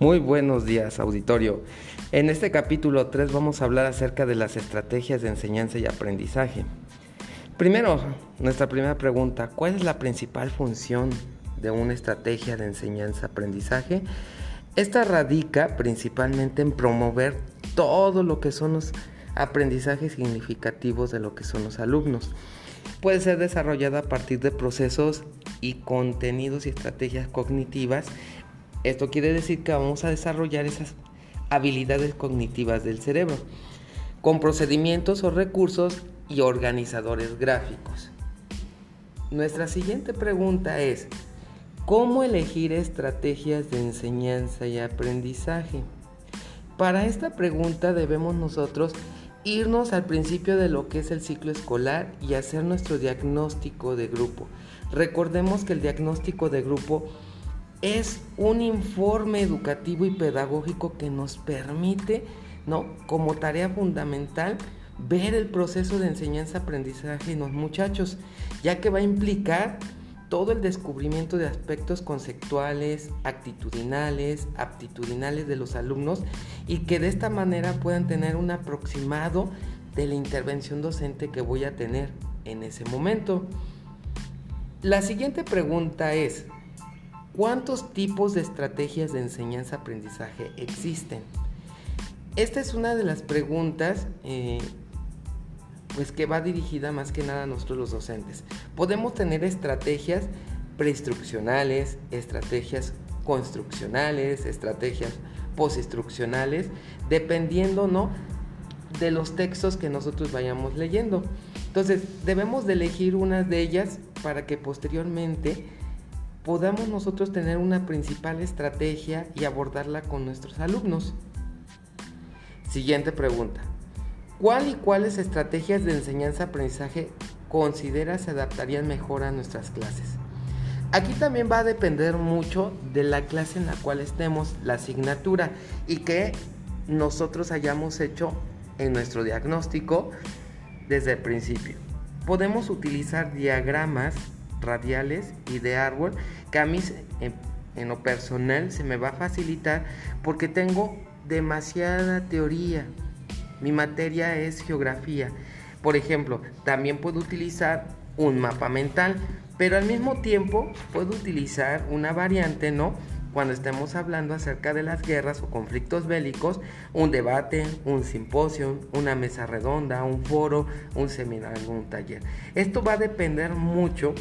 Muy buenos días, auditorio. En este capítulo 3 vamos a hablar acerca de las estrategias de enseñanza y aprendizaje. Primero, nuestra primera pregunta, ¿cuál es la principal función de una estrategia de enseñanza-aprendizaje? Esta radica principalmente en promover todo lo que son los aprendizajes significativos de lo que son los alumnos. Puede ser desarrollada a partir de procesos y contenidos y estrategias cognitivas esto quiere decir que vamos a desarrollar esas habilidades cognitivas del cerebro con procedimientos o recursos y organizadores gráficos. Nuestra siguiente pregunta es, ¿cómo elegir estrategias de enseñanza y aprendizaje? Para esta pregunta debemos nosotros irnos al principio de lo que es el ciclo escolar y hacer nuestro diagnóstico de grupo. Recordemos que el diagnóstico de grupo es un informe educativo y pedagógico que nos permite, ¿no? Como tarea fundamental, ver el proceso de enseñanza-aprendizaje en los muchachos, ya que va a implicar todo el descubrimiento de aspectos conceptuales, actitudinales, aptitudinales de los alumnos y que de esta manera puedan tener un aproximado de la intervención docente que voy a tener en ese momento. La siguiente pregunta es, ¿Cuántos tipos de estrategias de enseñanza-aprendizaje existen? Esta es una de las preguntas eh, pues que va dirigida más que nada a nosotros los docentes. Podemos tener estrategias preinstruccionales, estrategias construccionales, estrategias postinstruccionales, dependiendo ¿no? de los textos que nosotros vayamos leyendo. Entonces, debemos de elegir una de ellas para que posteriormente podamos nosotros tener una principal estrategia y abordarla con nuestros alumnos. Siguiente pregunta. ¿Cuál y cuáles estrategias de enseñanza-aprendizaje consideras se adaptarían mejor a nuestras clases? Aquí también va a depender mucho de la clase en la cual estemos, la asignatura y que nosotros hayamos hecho en nuestro diagnóstico desde el principio. Podemos utilizar diagramas radiales y de árbol que a mí en, lo personal se me va a facilitar porque tengo demasiada teoría. Mi materia es geografía. Por ejemplo, también puedo utilizar un mapa mental, pero al mismo tiempo puedo utilizar una variante, ¿no? Cuando estemos hablando acerca de las guerras o conflictos bélicos, un debate, un simposio, una mesa redonda, un foro, un seminario, un taller. Esto va a depender mucho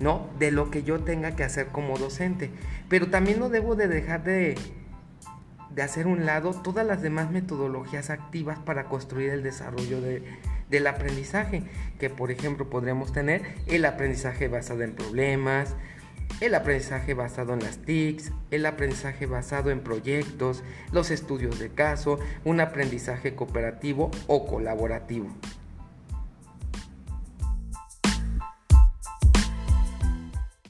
¿no? De lo que yo tenga que hacer como docente. Pero también no debo de dejar de, de hacer un lado todas las demás metodologías activas para construir el desarrollo del aprendizaje, que por ejemplo podríamos tener el aprendizaje basado en problemas, el aprendizaje basado en las TICs, el aprendizaje basado en proyectos, los estudios de caso, un aprendizaje cooperativo o colaborativo.